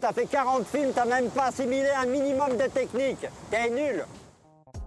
T'as fait 40 films, t'as même pas assimilé un minimum de technique. T'es nul.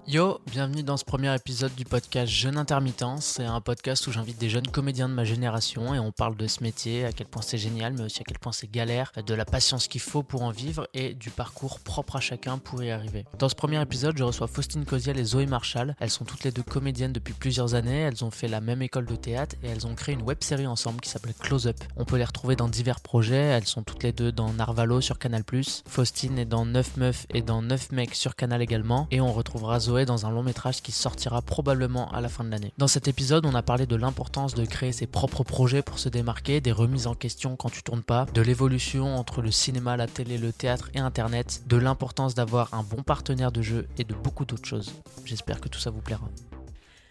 Yo, bienvenue dans ce premier épisode du podcast Jeune Intermittent. C'est un podcast où j'invite des jeunes comédiens de ma génération et on parle de ce métier, à quel point c'est génial, mais aussi à quel point c'est galère, de la patience qu'il faut pour en vivre et du parcours propre à chacun pour y arriver. Dans ce premier épisode, je reçois Faustine Cosiel et Zoé Marshall. Elles sont toutes les deux comédiennes depuis plusieurs années, elles ont fait la même école de théâtre et elles ont créé une web série ensemble qui s'appelle Close Up. On peut les retrouver dans divers projets, elles sont toutes les deux dans Narvalo sur Canal+, Faustine est dans 9 meufs et dans 9 mecs sur Canal également, et on retrouvera Zoé dans un long métrage qui sortira probablement à la fin de l'année. Dans cet épisode, on a parlé de l'importance de créer ses propres projets pour se démarquer, des remises en question quand tu tournes pas, de l'évolution entre le cinéma, la télé, le théâtre et internet, de l'importance d'avoir un bon partenaire de jeu et de beaucoup d'autres choses. J'espère que tout ça vous plaira.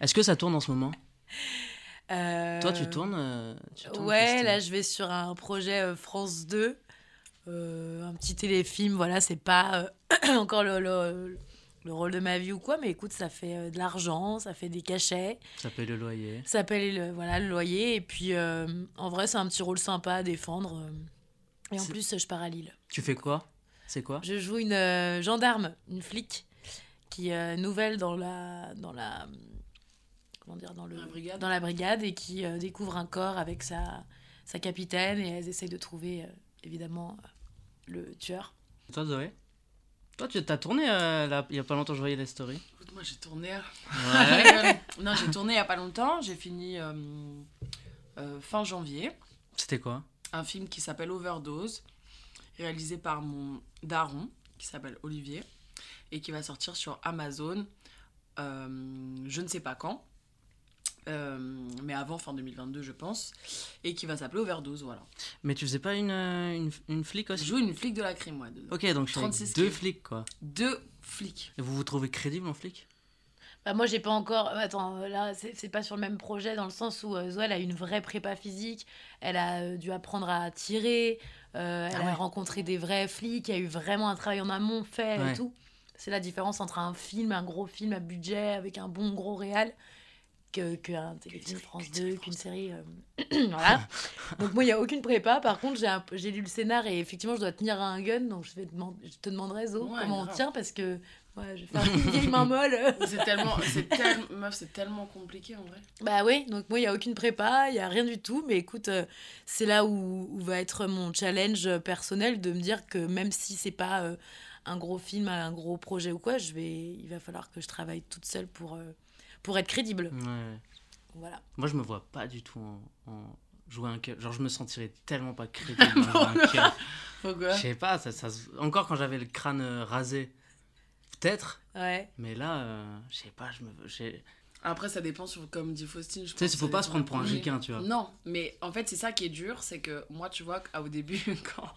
Est-ce que ça tourne en ce moment? Euh, Toi, tu tournes, euh, tu tournes, Ouais, là, je vais sur un projet euh, France 2, euh, un petit téléfilm. Voilà, c'est pas euh, encore le, le- le rôle de ma vie ou quoi, mais écoute, ça fait euh, de l'argent, ça fait des cachets, Ça paye le loyer. ça paye le, voilà, le loyer. Et puis, euh, en vrai, c'est un petit rôle sympa à défendre. euh. Et en plus, je pars à Lille. Tu fais quoi? C'est quoi? Je joue une euh, gendarme, une flic, qui est euh, nouvelle dans la, dans la, comment dire, dans le, La brigade. dans la brigade et qui euh, découvre un corps avec sa, sa capitaine et elles essayent de trouver euh, évidemment le tueur. Toi, Zoé? Toi, tu as tourné euh, là, il y a pas longtemps, je voyais les stories. Écoute, moi j'ai tourné. Ouais. non, j'ai tourné il y a pas longtemps. J'ai fini euh, euh, fin janvier. C'était quoi? Un film qui s'appelle Overdose, réalisé par mon daron, qui s'appelle Olivier, et qui va sortir sur Amazon, je ne sais pas quand. Euh, mais avant fin 2022 je pense et qui va s'appeler Overdose voilà Mais tu faisais pas une, euh, une, une flic je aussi joue une flic de la crime ouais. Ok, donc je suis avec 36 deux kills. flics quoi. deux flics Et vous vous trouvez crédible en flic? Bah, moi, j'ai pas encore. Attends, euh, là, c'est pas sur le même projet dans le sens où euh, Zoé, elle a une vraie prépa physique. Elle a dû apprendre à tirer. euh, elle Ah ouais. a rencontré des vrais flics. Il y a eu vraiment un travail en amont fait Ouais. et tout. C'est la différence entre un film, un gros film à budget avec un bon gros réal, que qu'un téléfilm France 2, qu'une série. euh, voilà. Donc, moi, il n'y a aucune prépa. Par contre, j'ai lu le scénar et effectivement, je dois tenir à un gun. Donc, je, vais demand- je te demanderai, Zo, Ouais, comment on tient parce que ouais, je vais faire une vieille main molle. c'est tellement c'est tellement meuf c'est tellement compliqué en vrai Bah oui, donc moi, il n'y a aucune prépa, il n'y a rien du tout. Mais écoute, euh, c'est là où, où va être mon challenge personnel de me dire que même si c'est pas euh, un gros film, un gros projet ou quoi, je vais, il va falloir que je travaille toute seule pour, euh, pour être crédible. Ouais. Voilà. Moi, je me vois pas du tout en, en jouer un keuf. Genre, je me sentirais tellement pas crédible en jouant un keuf. pourquoi Je sais pas, ça, ça se- encore quand j'avais le crâne euh, rasé, peut-être. Ouais. Mais là, euh, je sais pas, je me. j'ai- Après, ça dépend sur, comme dit Faustine. je Tu sais, pense il faut pas ça se prendre dépend pour un giquin, tu vois. Non, mais en fait, c'est ça qui est dur, c'est que moi, tu vois, au début, quand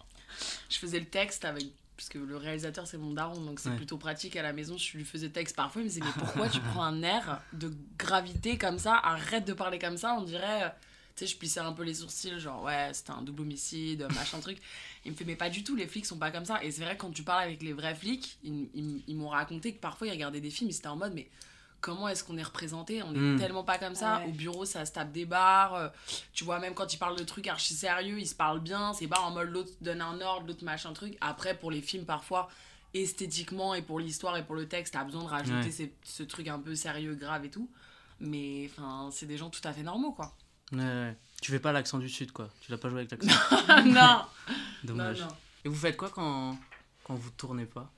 je faisais le texte avec. Parce que le réalisateur, c'est mon daron, donc c'est Ouais. plutôt pratique à la maison. Je lui faisais texte parfois, il me disait, mais pourquoi tu prends un air de gravité comme ça? Arrête de parler comme ça, on dirait. euh, Tu sais, je plissais un peu les sourcils, genre, ouais, c'était un double homicide, machin truc. Il me fait, mais pas du tout, les flics sont pas comme ça. Et c'est vrai, quand tu parles avec les vrais flics, ils, ils- ils m'ont raconté que parfois ils regardaient des films, ils étaient en mode, mais comment est-ce qu'on est représenté On est Mm. tellement pas comme ça. Ouais. Au bureau, ça se tape des barres. euh, tu vois, même quand ils parlent de trucs archi sérieux, ils se parlent bien. C'est pas en mode l'autre donne un ordre, l'autre machin truc. Après, pour les films, parfois, esthétiquement et pour l'histoire et pour le texte, t'as besoin de rajouter Ouais. ces- ce truc un peu sérieux, grave et tout. Mais enfin, c'est des gens tout à fait normaux, quoi. Ouais, ouais. Tu fais pas l'accent du sud, quoi. Tu l'as pas joué avec l'accent. non, non, Dommage. non. Et vous faites quoi quand, quand vous tournez pas?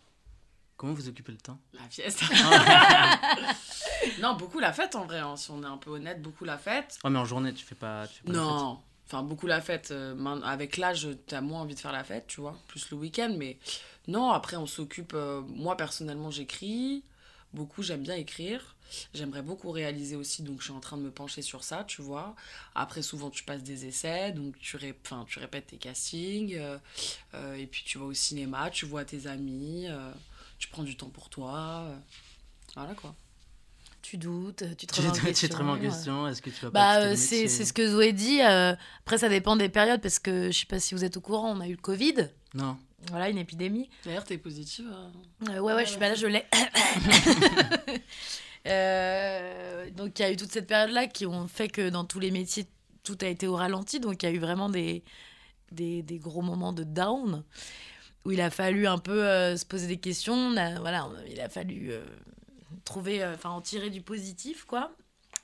Comment vous occupez le temps? La fiesta. non, beaucoup la fête en vrai, hein, si on est un peu honnête, beaucoup la fête. Oh, mais en journée, tu fais pas. Tu fais pas la fête Non, enfin beaucoup la fête. euh, avec l'âge, t'as moins envie de faire la fête, tu vois, plus le week-end. Mais non, après on s'occupe. euh, moi personnellement, j'écris beaucoup. J'aime bien écrire. J'aimerais beaucoup réaliser aussi, donc je suis en train de me pencher sur ça, tu vois. Après, souvent tu passes des essais, donc tu, ré- tu répètes tes castings, euh, euh, et puis tu vas au cinéma, tu vois tes amis, euh, tu prends du temps pour toi. voilà quoi. Tu doutes, tu te remets en te tu te remets en question, question Est-ce que tu vas Bah, pas euh, c'est ce que Zoé dit. euh, après, ça dépend des périodes parce que je sais pas si vous êtes au courant, on a eu le Covid. Non. Voilà, une épidémie. D'ailleurs, t'es positive. euh, Euh, ouais, ouais, je suis pas là, je l'ai. Euh, donc, il y a eu toute cette période-là qui ont fait que dans tous les métiers, tout a été au ralenti. Donc, il y a eu vraiment des, des, des gros moments de down. où il a fallu un peu euh, se poser des questions. On a- voilà, on- il a fallu euh, trouver, euh, enfin, en tirer du positif, quoi.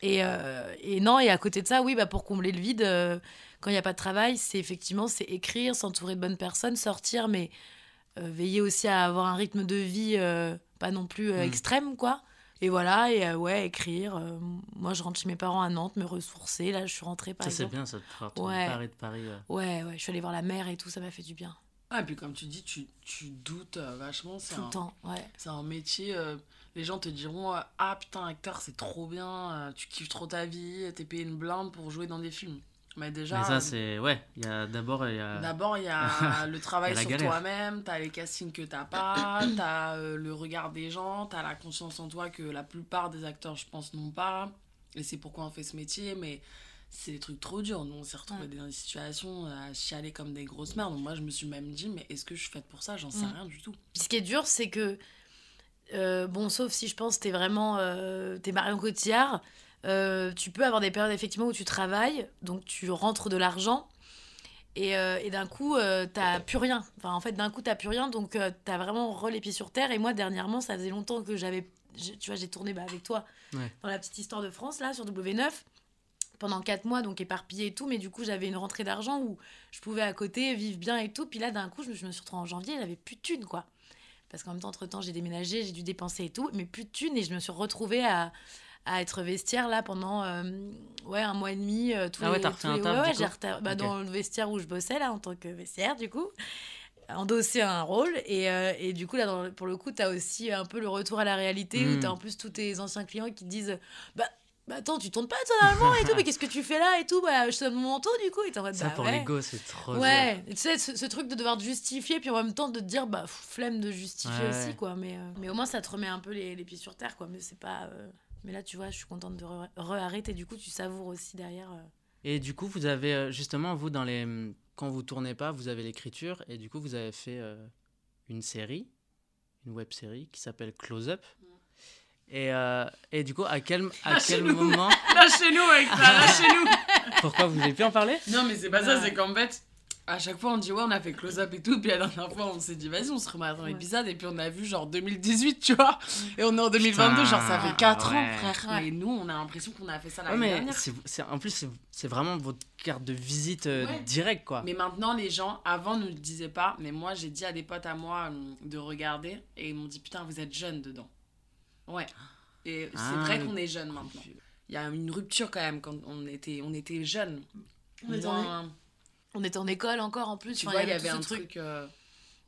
Et, euh, et non, et à côté de ça, oui, bah, pour combler le vide, euh, quand il n'y a pas de travail, c'est effectivement c'est écrire, s'entourer de bonnes personnes, sortir, mais euh, veiller aussi à avoir un rythme de vie euh, pas non plus euh, Mm. extrême, quoi. Et voilà, et euh, ouais, écrire. euh, moi, je rentre chez mes parents à Nantes, me ressourcer. Là, je suis rentrée, par Ça, c'est bien, ça, de tourner Ouais. Paris de Paris. Ouais, ouais, je suis allée voir la mer et tout, ça m'a fait du bien. Ah, et puis comme tu dis, tu, tu doutes euh, vachement. Tout le un, temps, ouais. c'est un métier. Les gens te diront Ah putain, acteur, c'est trop bien, euh, tu kiffes trop ta vie, t'es payé une blinde pour jouer dans des films. Mais déjà. Mais ça, euh, c'est. Ouais, il y a d'abord. il Y a... D'abord, il y a le travail a sur toi-même, t'as les castings que t'as pas, t'as euh, le regard des gens, t'as la conscience en toi que la plupart des acteurs, je pense, n'ont pas. Et c'est pourquoi on fait ce métier, mais c'est des trucs trop durs. Nous, on s'est retrouvés Ouais. dans des situations à chialer comme des grosses merdes. Donc moi, je me suis même dit, mais est-ce que je suis faite pour ça? J'en sais Mm. rien du tout. Puis ce qui est dur, c'est que, euh, bon, sauf si je pense t'es vraiment, euh, t'es Marion Cotillard, euh, tu peux avoir des périodes effectivement où tu travailles, donc tu rentres de l'argent, et, euh, et d'un coup, t'as plus rien. Enfin, en fait, d'un coup, t'as plus rien, donc t'as vraiment re les pieds sur terre. Et moi, dernièrement, ça faisait longtemps que j'avais, tu vois, j'ai tourné bah, avec toi Ouais. dans la petite histoire de France, là, sur W9 pendant 4 mois, donc éparpillé et tout, mais du coup j'avais une rentrée d'argent où je pouvais à côté vivre bien et tout. Puis là, d'un coup, je me, je me suis retrouvée en janvier, j'avais plus de thunes, quoi. Parce qu'en même temps, entre-temps, j'ai déménagé, j'ai dû dépenser et tout, mais plus de thunes, et je me suis retrouvée à, à être vestiaire là pendant euh, ouais, un mois et demi. euh, tous Ah ouais, les- tous taf, ouais, ouais, reta- bah. Dans le vestiaire où je bossais là, en tant que vestiaire, du coup endosser un rôle et, euh, et du coup là dans le- pour le coup tu as aussi un peu le retour à la réalité où Mm. tu as en plus tous tes anciens clients qui te disent bah bah attends, tu tournes pas toi normalement et tout, mais qu'est-ce que tu fais là et tout? Bah, je te donne mon manteau du coup. Et t'es en mode, Ça, bah, pour ouais. l'ego, c'est trop. Ouais, tu sais, ce, ce truc de devoir te justifier, puis en même temps de te dire, bah, flemme de justifier Ouais, aussi, ouais. quoi. Mais, euh, mais au moins, ça te remet un peu les, les pieds sur terre, quoi. Mais c'est pas. euh, Mais là, tu vois, je suis contente de re- re-arrêter, du coup, tu savoures aussi derrière. euh. Et du coup, vous avez justement, vous, dans les... quand vous tournez pas, vous avez l'écriture, et du coup, vous avez fait une série, une web série qui s'appelle Close Up. Et, euh, et du coup, à quel, à quel Lâchez-nous. moment. Lâchez-nous avec ça, lâchez-nous Pourquoi vous n'avez pu en parler? Non, mais c'est pas ça, Ouais. c'est qu'en fait, à chaque fois on dit ouais, on a fait close-up et tout, puis la dernière fois on s'est dit vas-y, on se remet dans Ouais. l'épisode, et puis on a vu genre 2018, tu vois, et on est en 2022, Putain, genre ça fait 4 ouais. ans, frère. Ouais. Mais nous, on a l'impression qu'on a fait ça Ouais, l'année mais dernière. en plus, c'est, c'est vraiment votre carte de visite euh, Ouais. directe, quoi. Mais maintenant, les gens, avant, ne le disaient pas, mais moi, j'ai dit à des potes à moi euh, de regarder, et ils m'ont dit putain, vous êtes jeunes dedans. Ouais. Et c'est Ah, vrai le- qu'on est jeunes maintenant. Il y a une rupture quand même quand on était, on était jeunes. On était Moins- On était en école encore, en plus. Tu Enfin, vois, il y avait un truc. euh,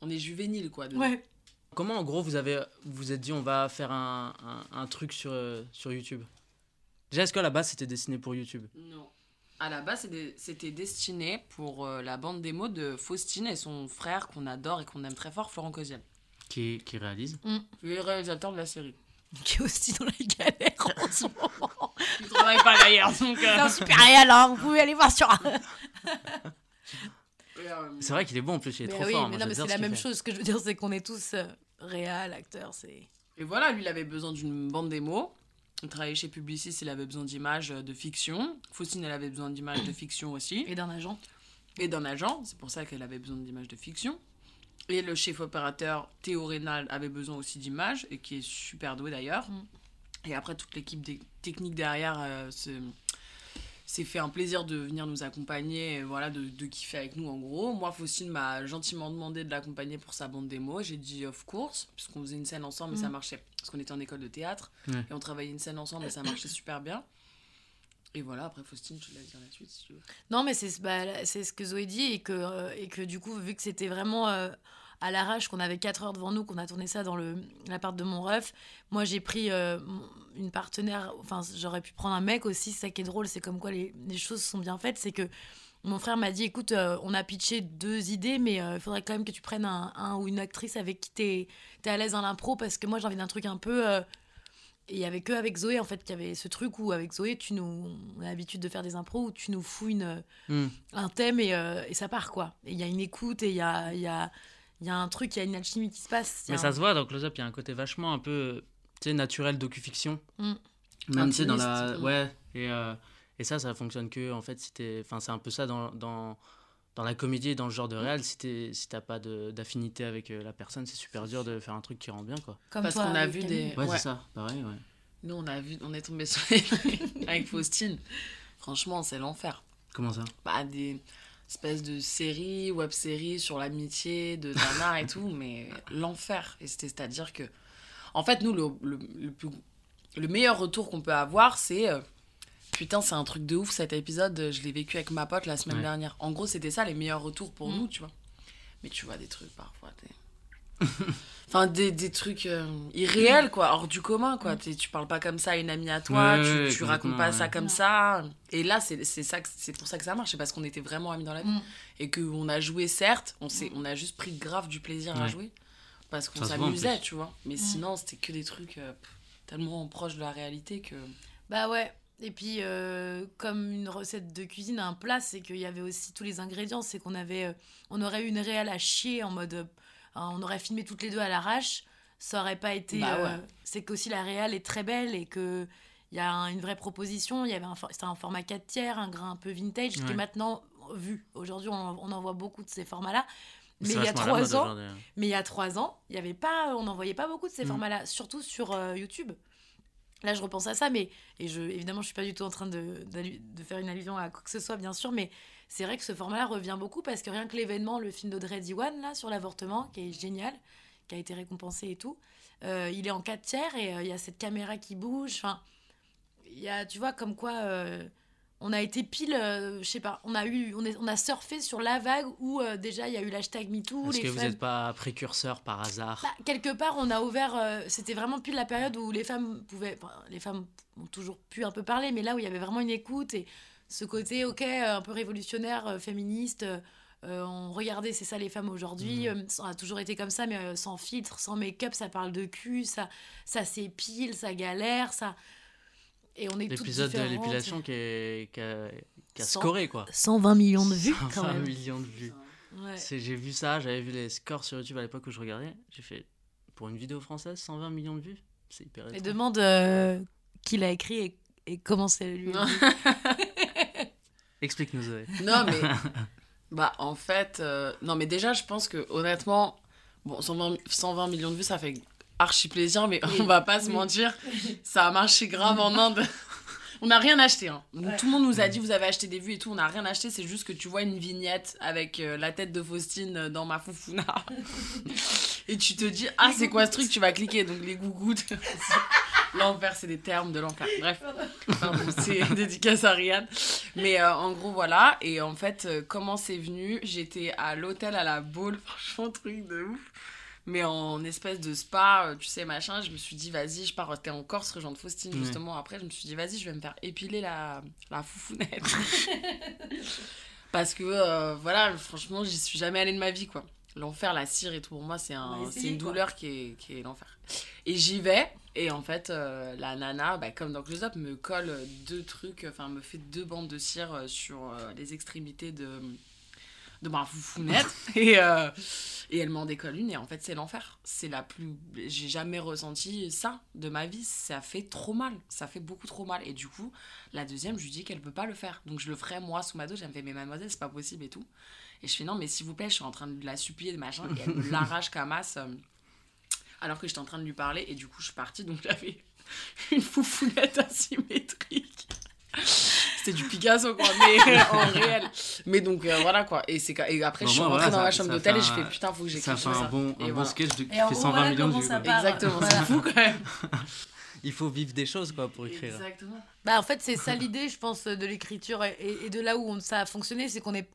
on est juvénile, quoi. dedans. Ouais. Comment, en gros, vous avez vous êtes dit, on va faire un, un, un truc sur, euh, sur YouTube? Déjà, est-ce qu'à la base, c'était destiné pour YouTube? Non. À la base, c'était- c'était destiné pour euh, la bande démo de Faustine et son frère qu'on adore et qu'on aime très fort, Florent Cosiel. qui, qui réalise Le réalisateur de la série. Qui est aussi dans la galère en ce moment. Il travaille pas d'ailleurs, donc. C'est euh, un super réel, hein. Vous pouvez aller voir sur. et, euh, C'est vrai qu'il est bon en plus, il est Mais trop oui, fort. mais moi, non, mais c'est ce la même fait. chose. Ce que je veux dire, c'est qu'on est tous euh, réal, acteurs. C'est. Et voilà, lui, il avait besoin d'une bande démo. Il travaillait chez Publicis, il avait besoin d'images euh, de fiction. Faustine, elle avait besoin d'images de fiction aussi. Et d'un agent. Et d'un agent, c'est pour ça qu'elle avait besoin d'images de fiction. Et le chef opérateur Théo Rénal avait besoin aussi d'images, et qui est super doué d'ailleurs. Mm. Et après, toute l'équipe des- technique derrière euh, se- s'est fait un plaisir de venir nous accompagner, et voilà, de, de kiffer avec nous en gros. Moi, Faustine m'a gentiment demandé de l'accompagner pour sa bande démo. J'ai dit of course, puisqu'on faisait une scène ensemble et ça Mm. marchait. Parce qu'on était en école de théâtre, et on travaillait une scène ensemble et ça marchait super bien. Et voilà, après Faustine, te laisse dire la suite si tu veux. Non, mais c'est bah, ce que Zoé dit et que, euh, et que du coup, vu que c'était vraiment euh, à l'arrache, qu'on avait 4 heures devant nous, qu'on a tourné ça dans l'appart de mon ref, moi j'ai pris euh, une partenaire, enfin j'aurais pu prendre un mec aussi, ça qui est drôle, c'est comme quoi les, les choses sont bien faites, c'est que mon frère m'a dit écoute, on a pitché deux idées, mais il faudrait quand même que tu prennes un, ou une actrice avec qui t'es es à l'aise dans l'impro, parce que moi j'ai envie d'un truc un peu... et il y avait que avec Zoé en fait qu'il y avait ce truc où avec Zoé tu nous on a l'habitude de faire des impros où tu nous fous une Hmm. un thème et, euh, et ça part quoi. Et il y a une écoute et il y a y a y a un truc, il y a une alchimie qui se passe. Mais ça se voit dans Close Up, il y a un côté vachement un peu tu sais, naturel docu-fiction. Mm. Même tu sais, dans la. Ouais, et, euh, et ça, ça fonctionne que, en fait, si t'es- Enfin, c'est un peu ça dans, dans, dans la comédie et dans le genre de réel, si t'es- si t'as pas de- d'affinité avec euh, la personne, c'est super dur de faire un truc qui rend bien, quoi. Comme Parce qu'on a vu des- Ouais, Ouais. c'est ça, pareil, ouais. Nous, on a vu, on est tombé sur avec Faustine. Franchement, c'est l'enfer. Comment ça? Bah, des espèces de séries, web-séries sur l'amitié de Nana et tout, mais l'enfer. Et c'était- c'est-à-dire que, en fait, nous, le, le, le plus- le meilleur retour qu'on peut avoir, c'est euh, putain, c'est un truc de ouf cet épisode, je l'ai vécu avec ma pote la semaine Ouais. dernière. En gros, c'était ça les meilleurs retours pour Mm. nous, tu vois. Mais tu vois des trucs parfois, t'es. Enfin, des, des trucs euh, irréels, quoi, hors du commun, quoi. T'es- Tu parles pas comme ça à une amie à toi, Ouais, tu, ouais, tu racontes pas ouais. ça comme ça. Et là, c'est c'est ça que- c'est pour ça que ça marche, c'est parce qu'on était vraiment amis dans la vie. Mm. Et qu'on a joué, certes, on, s'est- on a juste pris grave du plaisir à jouer. Parce qu'on Ça s'amusait, tu vois. Mais sinon, c'était que des trucs euh, pff, tellement proches de la réalité que. Bah ouais. Et puis, euh, comme une recette de cuisine, un plat, c'est qu'il y avait aussi tous les ingrédients. C'est qu'on avait, euh, on aurait eu une réelle à chier en mode, euh, on aurait filmé toutes les deux à l'arrache. Ça aurait pas été. Bah ouais. euh, c'est qu'aussi la réelle est très belle et que il y a un- une vraie proposition. Il y avait c'était un format 4 tiers, un grain un peu vintage, qui Ouais. est maintenant vu. Aujourd'hui, on, on en voit beaucoup de ces formats-là. Mais il y a trois ans, hein. mais il y a trois ans, il y avait pas, on n'en voyait pas beaucoup de ces Mm. formats-là, surtout sur euh, YouTube. Là, je repense à ça, mais et je, évidemment, je suis pas du tout en train de, faire une allusion à quoi que ce soit, bien sûr, mais c'est vrai que ce format-là revient beaucoup parce que rien que l'événement, le film d'Audrey Diwan là sur l'avortement, qui est génial, qui a été récompensé et tout, euh, il est en 4 tiers et euh, il y a cette caméra qui bouge. Enfin, il y a, tu vois, comme quoi. euh, on a été pile, euh, je sais pas, on a eu, on, est, on a surfé sur la vague où euh, déjà il y a eu l'hashtag MeToo. Est-ce que vous n'êtes pas précurseur par hasard bah, quelque part, on a ouvert. euh, C'était vraiment plus la période où les femmes pouvaient. enfin, les femmes ont toujours pu un peu parler, mais là où il y avait vraiment une écoute et ce côté, ok, euh, un peu révolutionnaire, féministe. on regardait, c'est ça les femmes aujourd'hui. euh, ça a toujours été comme ça, mais sans filtre, sans make-up, ça parle de cul, ça, ça s'épile, ça galère, ça. Et on est toutes L'épisode de l'épilation qui, est- qui a, qui a scoré, quoi. 120 millions de vues, quand 120 même. millions de vues. Ouais. C'est- J'ai vu ça, j'avais vu les scores sur YouTube à l'époque où je regardais. J'ai fait, pour une vidéo française, 120 millions de vues? C'est hyper Et demande euh, qui l'a écrit et, et comment c'est lui. Explique-nous, Zoé. Non, mais. bah, en fait. euh, Non, mais déjà, je pense que, honnêtement, bon, 120, 120 millions de vues, ça fait archi plaisir, mais Oui. on va pas se mentir. Ça a marché grave en Inde. On n'a rien acheté. Hein. Tout le monde nous a dit vous avez acheté des vues et tout. On n'a rien acheté. C'est juste que tu vois une vignette avec euh, la tête de Faustine euh, dans ma foufouna. et tu te dis ah, c'est quoi ce truc? Tu vas cliquer. Donc les gougouttes. l'enfer, c'est des termes de l'enfer. Bref. C'est dédicace à Riyad. Mais euh, en gros, voilà. Et en fait, euh, comment c'est venu? J'étais à l'hôtel à la Baule. Franchement, truc de ouf. Mais en espèce de spa, euh, tu sais, machin, je me suis dit, vas-y, je pars. T'es en Corse, région de Faustine, Ouais. justement. Après, je me suis dit, vas-y, je vais me faire épiler la, la foufounette. Parce que, euh, voilà, franchement, j'y suis jamais allée de ma vie, quoi. L'enfer, la cire et tout, pour moi, c'est un, une quoi. douleur qui est, qui est l'enfer. Et j'y vais, et en fait, euh, la nana, bah, comme dans Close Up, me colle deux trucs, enfin, me fait deux bandes de cire sur euh, les extrémités de, de ma foufounette. et, euh, et elle m'en décolle une, et en fait, c'est l'enfer. C'est la plus. J'ai jamais ressenti ça de ma vie. Ça fait trop mal. Ça fait beaucoup trop mal. Et du coup, la deuxième, je lui dis qu'elle peut pas le faire. Donc, je le ferai moi sous ma dos. J'avais fait, mais mademoiselle, c'est pas possible et tout. Et je fais, non, mais s'il vous plaît, je suis en train de la supplier, de machin. Et elle me l'arrache comme as, euh, alors que j'étais en train de lui parler. Et du coup, je suis partie. Donc, j'avais une foufounette asymétrique. C'était du Picasso, quoi, mais en réel. Mais donc, euh, voilà, quoi. Et, c'est, et après, Bon, je suis rentrée voilà, dans ma chambre d'hôtel et je fais, putain, faut que j'écrive Ça fait un bon, un bon voilà. sketch de, qui fait gros, 120 voilà millions de vues. Exactement, c'est fou quand même. Il faut vivre des choses, quoi, pour écrire. Exactement. Bah, en fait, c'est ça l'idée, je pense, de l'écriture et, et- de là où on- ça a fonctionné, c'est qu'on est,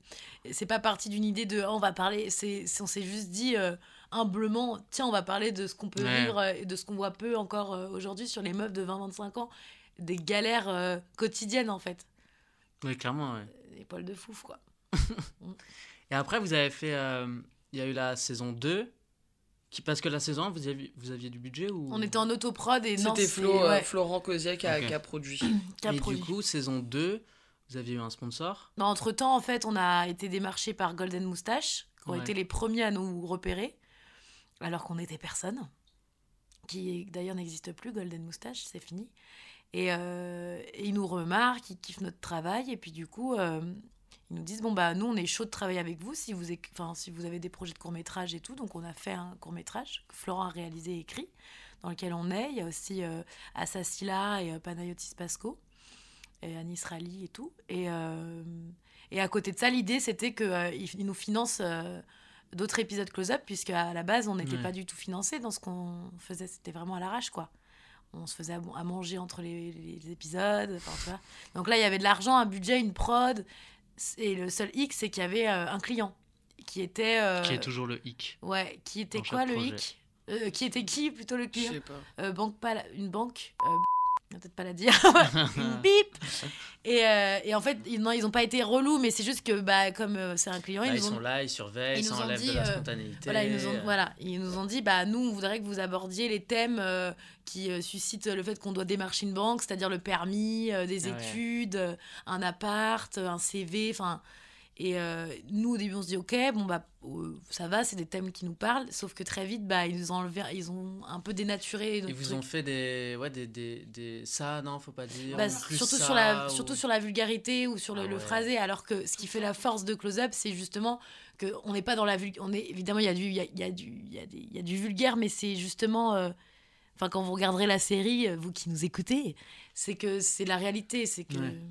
c'est pas parti d'une idée de, oh, on va parler, c'est, c'est- on s'est juste dit euh, humblement, tiens, on va parler de ce qu'on peut Ouais. vivre euh, et de ce qu'on voit peu encore euh, aujourd'hui sur les meufs de 20-25 ans, des galères euh, quotidiennes en fait, Oui, clairement, ouais. des poils de fouf quoi. Et après, vous avez fait. euh, Il y a eu la saison 2. Qui, parce que la saison 1, vous aviez, vous aviez du budget ou... On était en autoprod et non, C'était Flo, euh, ouais, Florent Cosier qui a, Ok. qui a produit. qui a Et produit. du coup, saison 2, vous aviez eu un sponsor? entre temps, en fait, on a été démarché par Golden Moustache, qui ont été les premiers à nous repérer, alors qu'on n'était personne, qui d'ailleurs n'existe plus, Golden Moustache, c'est fini. Et, euh, et ils nous remarquent, ils kiffent notre travail, et puis du coup, euh, Ils nous disent bon bah nous on est chaud de travailler avec vous si vous, éc- enfin, si vous avez des projets de court métrage et tout. Donc on a fait un court métrage que Florent a réalisé et écrit dans lequel on est. Il y a aussi euh, Assassila et euh, Panayotis Pasco et Anis Rally et tout. Et, et à côté de ça, l'idée c'était qu'ils nous financent d'autres épisodes close-up, puisque à la base on n'était Ouais. pas du tout financé dans ce qu'on faisait. C'était vraiment à l'arrache quoi. On se faisait à, manger entre les, les épisodes. enfin, tu vois. Donc là, il y avait de l'argent, un budget, une prod. Et le seul hic, c'est qu'il y avait euh, un client qui était. euh, Qui est toujours le hic. Ouais, qui était quoi le hic? Euh, Qui était qui plutôt le Je client? sais pas. euh, banque pas la- une banque euh, on va peut-être pas la dire. Bip. Et, euh, et en fait ils, non ils ont pas été relous mais c'est juste que bah comme euh, c'est un client Là, ils ils ont sont là, ils surveillent, ils ils dit, de la euh, spontanéité. voilà ils nous ont voilà ils nous ont dit bah nous on voudrait que vous abordiez les thèmes qui suscitent le fait qu'on doit démarcher une banque c'est-à-dire le permis des Ah études un appart un CV enfin et euh, nous au début on se dit ok bon bah euh, ça va c'est des thèmes qui nous parlent sauf que très vite bah ils nous ont enlevé ils ont un peu dénaturé Ils vous ont fait des, ouais, des, des, des... Ça, non, faut pas dire. Bah, plus surtout, ça, sur la, ou- surtout sur la vulgarité ou sur le, Ah le phrasé, alors que ce qui fait la force de Close Up, c'est justement que on n'est pas dans la vulgarité. Est évidemment il y a du, y a, y a du, y a des, il y a du vulgaire, mais c'est justement, euh, enfin quand vous regarderez la série, vous qui nous écoutez, c'est que c'est la réalité, c'est que. Ouais.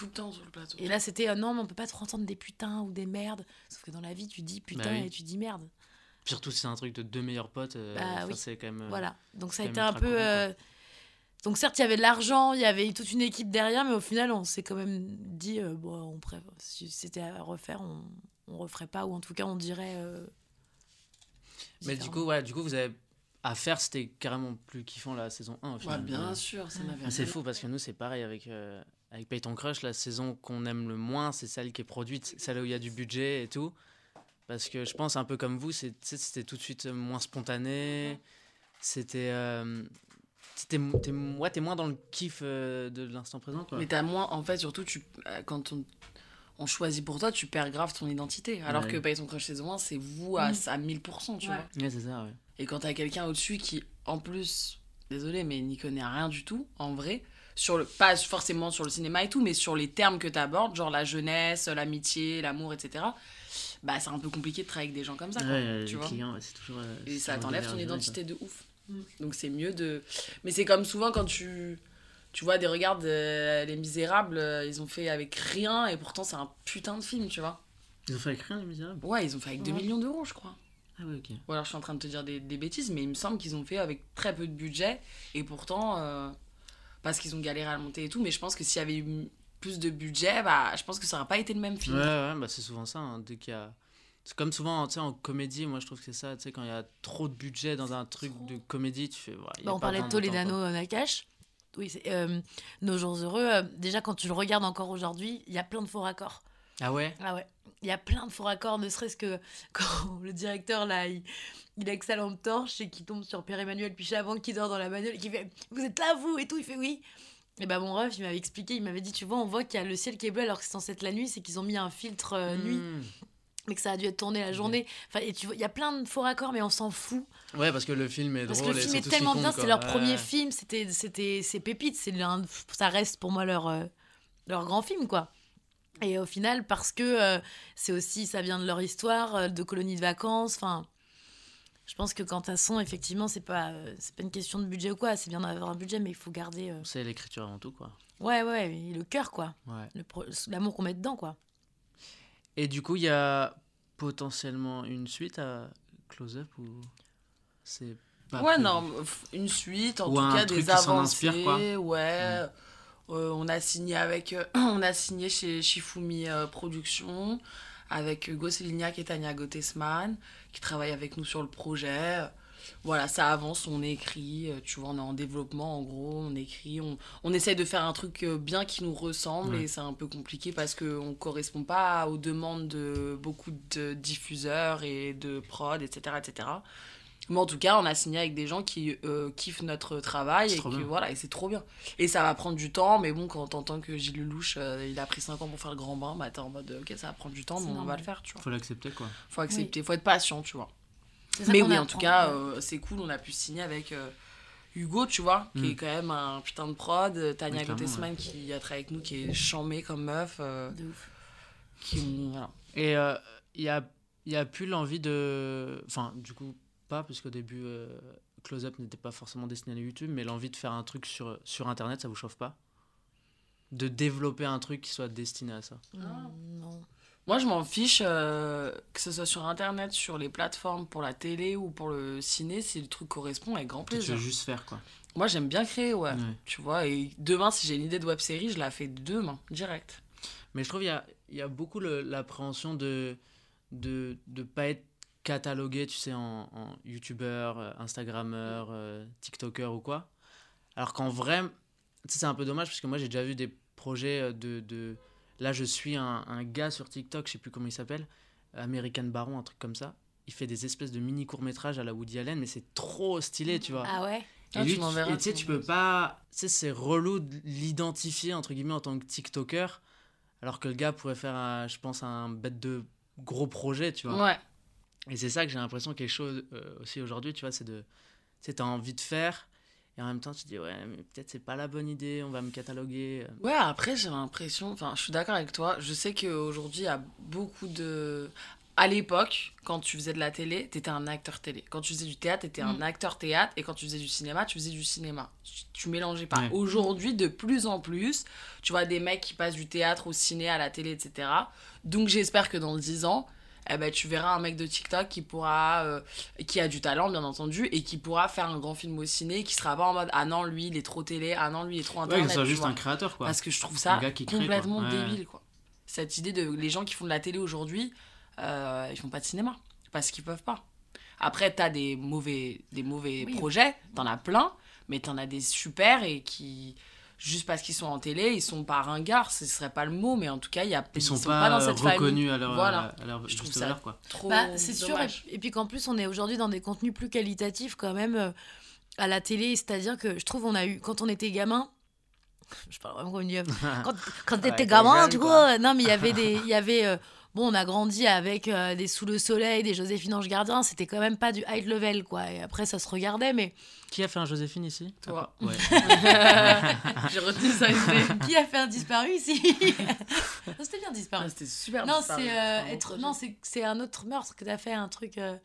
Tout le temps sur le plateau. Et là c'était euh, non, mais on peut pas trop entendre des putains ou des merdes, sauf que dans la vie tu dis putain Bah oui. et tu dis merde. Surtout si c'est un truc de deux meilleurs potes. euh, Bah oui. C'est quand même. euh, Voilà. Donc ça a été un peu. euh, Donc certes, il y avait de l'argent, il y avait toute une équipe derrière, mais au final, on s'est quand même dit, euh, bon, on pré- si c'était à refaire, on, on referait pas, ou en tout cas, on dirait. euh, Mais du coup, ouais, du coup, vous avez. À faire, c'était carrément plus kiffant la saison 1 au Ouais, final. bien sûr, ça m'avait Ah, C'est fou parce que nous, c'est pareil avec, euh, avec Payton Crush. La saison qu'on aime le moins, c'est celle qui est produite, celle où il y a du budget et tout. Parce que je pense, un peu comme vous, tu c'était tout de suite moins spontané. C'était. euh, t'es t'es- ouais, t'es moins dans le kiff euh, de l'instant présent. Quoi. Mais t'as moins, en fait, surtout, tu, euh, quand on, on choisit pour toi, tu perds grave ton identité. Alors Ouais. que Paye ton crush saison 1, c'est vous à, Mm. à 1000%, tu Ouais. vois. Ouais, c'est ça, ouais. Et quand t'as quelqu'un au-dessus qui, en plus, désolé, mais n'y connaît rien du tout, en vrai, sur le, pas forcément sur le cinéma et tout, mais sur les termes que t'abordes, genre la jeunesse, l'amitié, l'amour, etc., bah c'est un peu compliqué de travailler avec des gens comme ça, quoi, Ouais, tu les vois. clients, toujours. euh, Et ça t'enlève ton identité de ouf. Mm. Donc c'est mieux de. Mais c'est comme souvent quand tu. Tu vois, des regards de Les Misérables, euh, ils ont fait avec rien et pourtant c'est un putain de film, tu vois. Ils ont fait avec rien, les misérables? Ouais, ils ont fait avec 2 Ouais. millions d'euros, je crois. Ah, ouais, ok. Ou alors je suis en train de te dire des, des bêtises, mais il me semble qu'ils ont fait avec très peu de budget et pourtant. euh, parce qu'ils ont galéré à le monter et tout, mais je pense que s'il y avait eu plus de budget, bah je pense que ça n'aurait pas été le même Ouais, film. ouais, bah c'est souvent ça. hein, dès qu'il y a. C'est comme souvent, tu sais, en comédie, moi je trouve que c'est ça, tu sais, quand il y a trop de budget dans un truc Trop. de comédie, tu fais. ouais, y a Bah, on pas parlait de Toledano euh, Nakash. Oui, c'est euh, Nos jours heureux. euh, déjà, quand tu le regardes encore aujourd'hui, il y a plein de faux raccords. Ah ouais? Ah ouais, il y a plein de faux raccords, ne serait-ce que quand le directeur là, il, il a que sa lampe torche et qu'il tombe sur Pierre-Emmanuel Pichavant qui dort dans la bagnole et qui fait Vous êtes là, vous? Et tout, il fait oui. Et bah mon ref, il m'avait expliqué, il m'avait dit Tu vois, on voit qu'il y a le ciel qui est bleu alors que c'est censé être la nuit, c'est qu'ils ont mis un filtre euh, nuit, Mmh. mais que ça a dû être tourné la journée. Enfin, et tu vois, il y a plein de faux raccords, mais on s'en fout. Ouais, parce que le film est Parce que drôle. le film est qui tellement bien, c'est leur Ouais. premier film, c'était c'était c'est pépite, c'est l'un- ça reste pour moi leur euh, leur grand film quoi. Et au final parce que euh, c'est aussi ça vient de leur histoire euh, de colonie de vacances, enfin je pense que quand t'as son effectivement c'est pas euh, c'est pas une question de budget ou quoi, c'est bien d'avoir un budget mais il faut garder euh, C'est l'écriture avant tout, quoi. ouais ouais, et le cœur quoi, Ouais. le pro- l'amour qu'on met dedans quoi. Et du coup, il y a potentiellement une suite à Close Up ou c'est pas ouais, prévu non, une suite, en Ou tout un cas truc des qui s'en avancées. inspire, quoi. Ouais. Euh, on a signé avec, euh, on a signé chez Shifumi euh, Productions avec Hugo et Tania Gottesman qui travaillent avec nous sur le projet. Voilà, ça avance, on écrit, tu vois, on est en développement en gros, on écrit, on, on essaye de faire un truc bien qui nous ressemble Ouais. et c'est un peu compliqué parce qu'on ne correspond pas aux demandes de beaucoup de diffuseurs et de prod, etc. etc. Mais en tout cas, on a signé avec des gens qui euh, kiffent notre travail et que voilà, et c'est trop bien. Et ça va prendre du temps, mais bon, quand t'entends que Gilles Lelouch, euh, il a pris 5 ans pour faire le grand bain, bah t'es en mode ok, ça va prendre du temps, mais on va le faire, tu vois. Faut l'accepter, quoi. Faut accepter, faut être patient, tu vois. Mais oui, en tout cas, euh, c'est cool, on a pu signer avec euh, Hugo, tu vois, qui Mm. est quand même un putain de prod, Tania Ouais, Gottesman qui a travaillé avec nous, qui est chamée comme meuf. euh, De ouf. qui voilà. Et euh, il y, a, il y a plus l'envie de. Enfin, du coup, pas, parce qu'au début, euh, Close Up n'était pas forcément destiné à YouTube, mais l'envie de faire un truc sur, sur Internet, ça vous chauffe pas? De développer un truc qui soit destiné à ça? Mm, Non. Moi, je m'en fiche, euh, que ce soit sur Internet, sur les plateformes, pour la télé ou pour le ciné, si le truc correspond, avec grand Tu plaisir. veux juste faire, quoi. Moi, j'aime bien créer, ouais. Ouais. Tu vois, et demain, si j'ai une idée de web série, je la fais demain, direct. Mais je trouve qu'il y a, il y a beaucoup l'appréhension de de de pas être catalogué, tu sais, en, en youtubeur, euh, instagrammeur, euh, tiktoker ou quoi. Alors qu'en vrai, tu sais, c'est un peu dommage parce que moi j'ai déjà vu des projets euh, de, de... Là, je suis un, un gars sur TikTok, je sais plus comment il s'appelle, American Baron, un truc comme ça. Il fait des espèces de mini courts-métrages à la Woody Allen, mais c'est trop stylé, tu vois. Ah ouais? Et Ah, lui, tu et tu sais, tu peux pas. Tu sais, c'est relou de l'identifier, entre guillemets, en tant que TikToker. Alors que le gars pourrait faire, je pense, un bête de gros projet, tu vois. Ouais. Et c'est ça que j'ai l'impression quelque chose euh, aussi aujourd'hui, tu vois, c'est de. Tu sais, t'as envie de faire. Et en même temps, tu te dis, ouais, mais peut-être c'est pas la bonne idée, on va me cataloguer. Ouais, après, j'ai l'impression, enfin, je suis d'accord avec toi. Je sais qu'aujourd'hui, il y a beaucoup de. À l'époque, quand tu faisais de la télé, t'étais un acteur télé. Quand tu faisais du théâtre, t'étais un Mm. acteur théâtre. Et quand tu faisais du cinéma, tu faisais du cinéma. Tu, tu mélangeais pas. Ouais. Aujourd'hui, de plus en plus, tu vois des mecs qui passent du théâtre au ciné, à la télé, etc. Donc, j'espère que dans 10 ans, eh ben, tu verras un mec de TikTok qui pourra. euh, qui a du talent, bien entendu, et qui pourra faire un grand film au ciné, qui sera pas en mode Ah non, lui, il est trop télé. Ah non, lui, il est trop Ouais, internet. que ce soit juste vois. un créateur, quoi. Parce que je trouve ça quoi. complètement Ouais. débile, quoi. Cette idée de les gens qui font de la télé aujourd'hui, euh, ils font pas de cinéma parce qu'ils peuvent pas. Après, t'as des mauvais, des mauvais Oui. projets, t'en as plein, mais t'en as des super et qui, juste parce qu'ils sont en télé, ils sont pas ringards, ce serait pas le mot, mais en tout cas, il y a, Ils sont, pas, dans cette famille. reconnus à leur, Voilà. à leur Je trouve ça valeur, quoi. Trop Bah, c'est sûr. Et, puis qu'en plus, on est aujourd'hui dans des contenus plus qualitatifs quand même euh, à la télé. C'est-à-dire que je trouve on a eu, quand on était gamin, je parle vraiment comme une. Quand, quand Ouais, t'étais t'es gamin, coup, quoi. euh, non, mais il y avait des. Il y avait, euh, bon, on a grandi avec euh, des Sous le Soleil, des Joséphine Ange Gardien. C'était quand même pas du high level, quoi. Et après, ça se regardait, mais Qui a fait un Joséphine ici? Toi. Ah, Ouais. J'ai retenu ça. qui a fait un disparu ici? Non, C'était bien disparu. Ah, C'était super. non, disparu, c'est euh, être. Non, c'est c'est un autre meurtre que t'as fait, un truc. euh,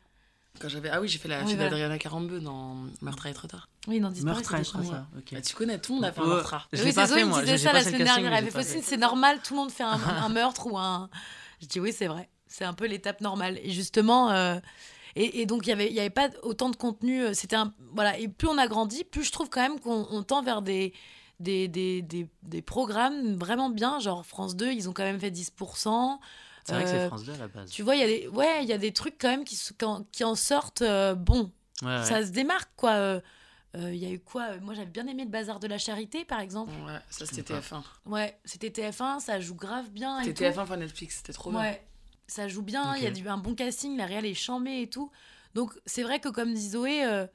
Quand j'avais... Ah oui, j'ai fait la Oui, fille voilà. d'Adriana Carambeu dans Meurtre et trop tard. Oui, non, disparu. Meurtre, ouais. ça. Ok. Bah, tu connais, tout le monde a fait un Ouais. meurtre. Oui, c'est me moi. disait J'ai ça la semaine dernière. Elle Faustine, fait. c'est normal, tout le monde fait un, un meurtre ou un. Je dis oui, c'est vrai. C'est un peu l'étape normale. Et justement, euh, et, et donc il y avait, y avait pas autant de contenu. euh, C'était un voilà. Et plus on a grandi, plus je trouve quand même qu'on on tend vers des des, des, des, des programmes vraiment bien. Genre France 2, ils ont quand même fait 10%. C'est vrai que c'est Euh, France 2 à la base. Tu vois, il y a des ouais, y a des trucs quand même qui, qui, en, sortent euh, bon. Ouais, ouais. Ça se démarque quoi. Euh, Il y a eu quoi euh, Moi, j'avais bien aimé le bazar de la charité, par exemple. Ouais, ça c'était connais TF1. Ouais, c'était TF1, ça joue grave bien. C'était tout. TF1 pour Netflix, c'était trop bien. Ouais, ça joue bien, il y a du, un bon casting, la réal est chambée et tout. Donc, c'est vrai que, comme dit Zoé, euh,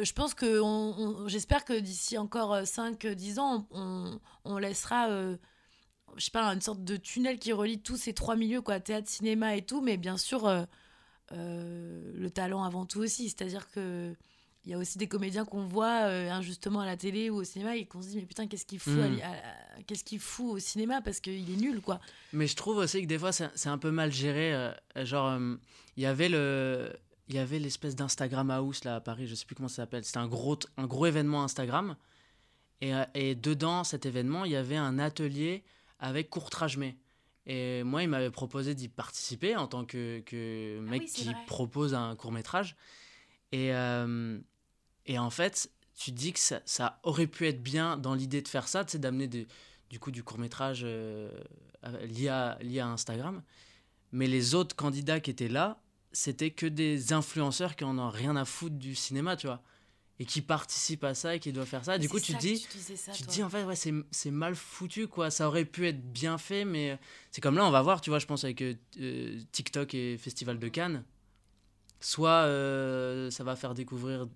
je pense que on, on- j'espère que d'ici encore 5-10 ans, on, on laissera, euh, je sais pas, une sorte de tunnel qui relie tous ces trois milieux, quoi, théâtre, cinéma et tout, mais bien sûr, euh, euh, le talent avant tout aussi. C'est-à-dire que. Il y a aussi des comédiens qu'on voit euh, injustement à la télé ou au cinéma et qu'on se dit mais putain qu'est-ce qu'il fout, Mm. à- à- qu'est-ce qu'il fout au cinéma parce qu'il est nul quoi. Mais je trouve aussi que des fois, c'est c'est un peu mal géré. euh, genre, euh, il y avait le. Il y avait l'espèce d'Instagram House là à Paris, je sais plus comment ça s'appelle. C'était un gros, un gros événement Instagram. Et, euh, et dedans cet événement, il y avait un atelier avec courtrage mais. Et moi, il m'avait proposé d'y participer en tant que, que mec oui, c'est qui vrai. propose un court métrage. Et, euh, et en fait, tu te dis que ça, ça aurait pu être bien dans l'idée de faire ça, sais, d'amener du coup du court métrage lié, à, lié à Instagram. Mais les autres candidats qui étaient là, c'était que des influenceurs qui en ont rien à foutre du cinéma, tu vois. Et qui participent à ça et qui doivent faire ça. Du coup, tu te dis, tu dis en fait ouais c'est c'est mal foutu quoi ça aurait pu être bien fait mais euh, c'est comme là on va voir tu vois je pense avec euh, euh, TikTok et Festival de Cannes soit euh, ça va faire découvrir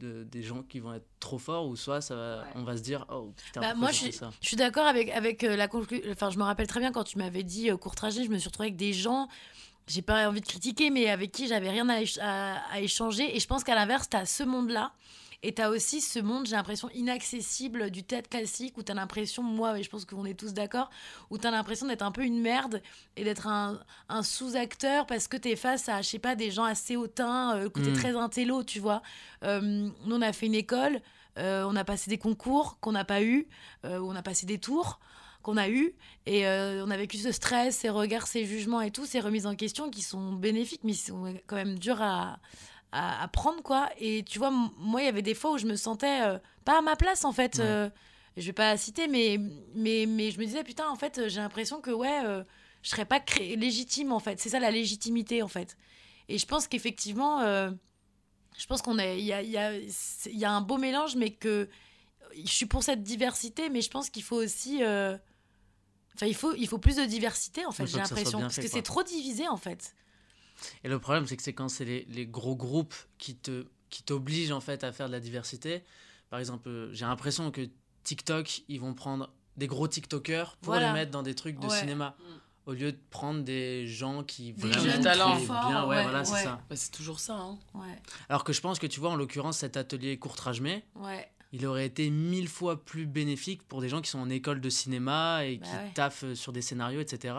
de- des gens qui vont être trop forts ou soit ça va, Ouais. on va se dire oh putain Bah, moi, je ça? je suis d'accord avec, avec euh, la conclusion. Enfin, je me rappelle très bien quand tu m'avais dit euh, courtrager, je me suis retrouvée avec des gens j'ai pas envie de critiquer, mais avec qui j'avais rien à, à- à échanger. Et je pense qu'à l'inverse, t'as ce monde-là. Et t'as aussi ce monde, j'ai l'impression, inaccessible du théâtre classique où t'as l'impression, moi, et je pense qu'on est tous d'accord, où t'as l'impression d'être un peu une merde et d'être un, un sous-acteur parce que t'es face à, je sais pas, des gens assez hautains, euh, côté Mm. très intello, tu vois. Euh, nous, on a fait une école, euh, on a passé des concours qu'on n'a pas eu, euh, on a passé des tours qu'on a eu et euh, on a vécu ce stress, ces regards, ces jugements et tout, ces remises en question qui sont bénéfiques mais qui sont quand même durs à, à, à prendre quoi. Et tu vois, moi il y avait des fois où je me sentais euh, pas à ma place en fait. Ouais. euh, je vais pas citer mais, mais, mais je me disais putain en fait j'ai l'impression que ouais euh, je serais pas cré- légitime en fait. C'est ça la légitimité en fait. Et je pense qu'effectivement, je pense qu'on a, il y a, il y, a, c'est- il y a un beau mélange, mais que je suis pour cette diversité, mais je pense qu'il faut aussi, enfin il faut, il faut plus de diversité en fait. J'ai l'impression parce fait, que c'est trop divisé en fait. Et le problème, c'est que c'est quand c'est les, les gros groupes qui te qui t'obligent en fait à faire de la diversité. Par exemple, euh, j'ai l'impression que TikTok, ils vont prendre des gros TikTokers pour Voilà. les mettre dans des trucs de Ouais. cinéma. Mm. Au lieu de prendre des gens qui Des vraiment jeunes talent très forts, bien, ouais, ouais, voilà, c'est ouais. ça. Bah, c'est toujours ça. Hein. Ouais, Alors que je pense que tu vois, en l'occurrence, cet atelier Courtrage-May, ouais, il aurait été mille fois plus bénéfique pour des gens qui sont en école de cinéma et Bah qui ouais. taffent sur des scénarios, etc.,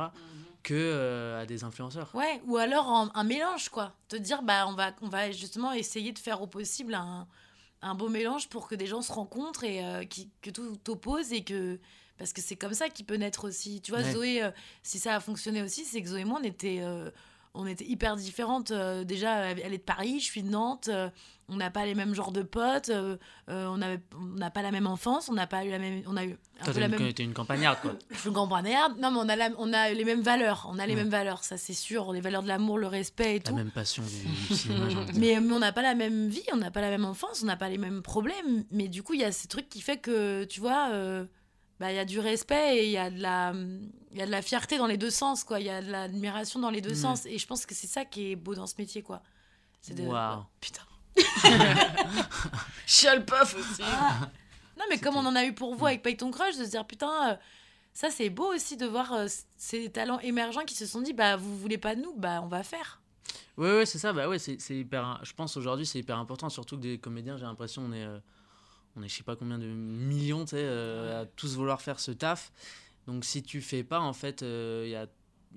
que euh, à des influenceurs. ouais. Ou alors en- un mélange quoi. Te dire bah on va, on va justement essayer de faire au possible un, un beau mélange pour que des gens se rencontrent et euh, qui, que tout oppose et que parce que c'est comme ça qu'il peut naître aussi. Tu vois, Ouais. Zoé, euh, si ça a fonctionné aussi, c'est que Zoé et moi, on était, on était hyper différentes. euh, déjà, elle est de Paris, je suis de Nantes. euh, on n'a pas les mêmes genres de potes. euh, on avait- on n'a pas la même enfance. On n'a pas eu la même. On a eu un Toi, peu la une, même. une campagnarde, quoi. Je suis campagnarde. Non, mais on a, la- on a les mêmes valeurs. On a les Ouais. mêmes valeurs, ça c'est sûr. Les valeurs de l'amour, le respect et La tout. même passion du, cinéma. Mais, mais on n'a pas la même vie, on n'a pas la même enfance, on n'a pas les mêmes problèmes. Mais du coup, il y a ces trucs qui fait que, tu vois, bah, il y a du respect et il y, a de la- y a de la fierté dans les deux sens, quoi. Il y a de l'admiration dans les deux Mm. sens. Et je pense que c'est ça qui est beau dans ce métier, quoi. C'est de... Waouh. Putain. Chial puff aussi. Ah. Non, mais comme on en a eu pour vous Mm. avec Paye ton crush, de se dire, putain, euh, ça c'est beau aussi de voir euh, ces talents émergents qui se sont dit, bah, vous voulez pas de nous, bah, on va faire. Ouais, ouais, c'est ça. Bah ouais, c'est c'est hyper. Je pense aujourd'hui, c'est hyper important, surtout que des comédiens, j'ai l'impression, on est, euh, on est, je sais pas combien de millions, euh, à tous vouloir faire ce taf. Donc si tu fais pas, en fait, il y a